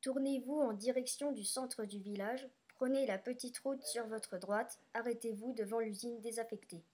Tournez-vous en direction du centre du village, prenez la petite route sur votre droite, arrêtez-vous devant l'usine désaffectée.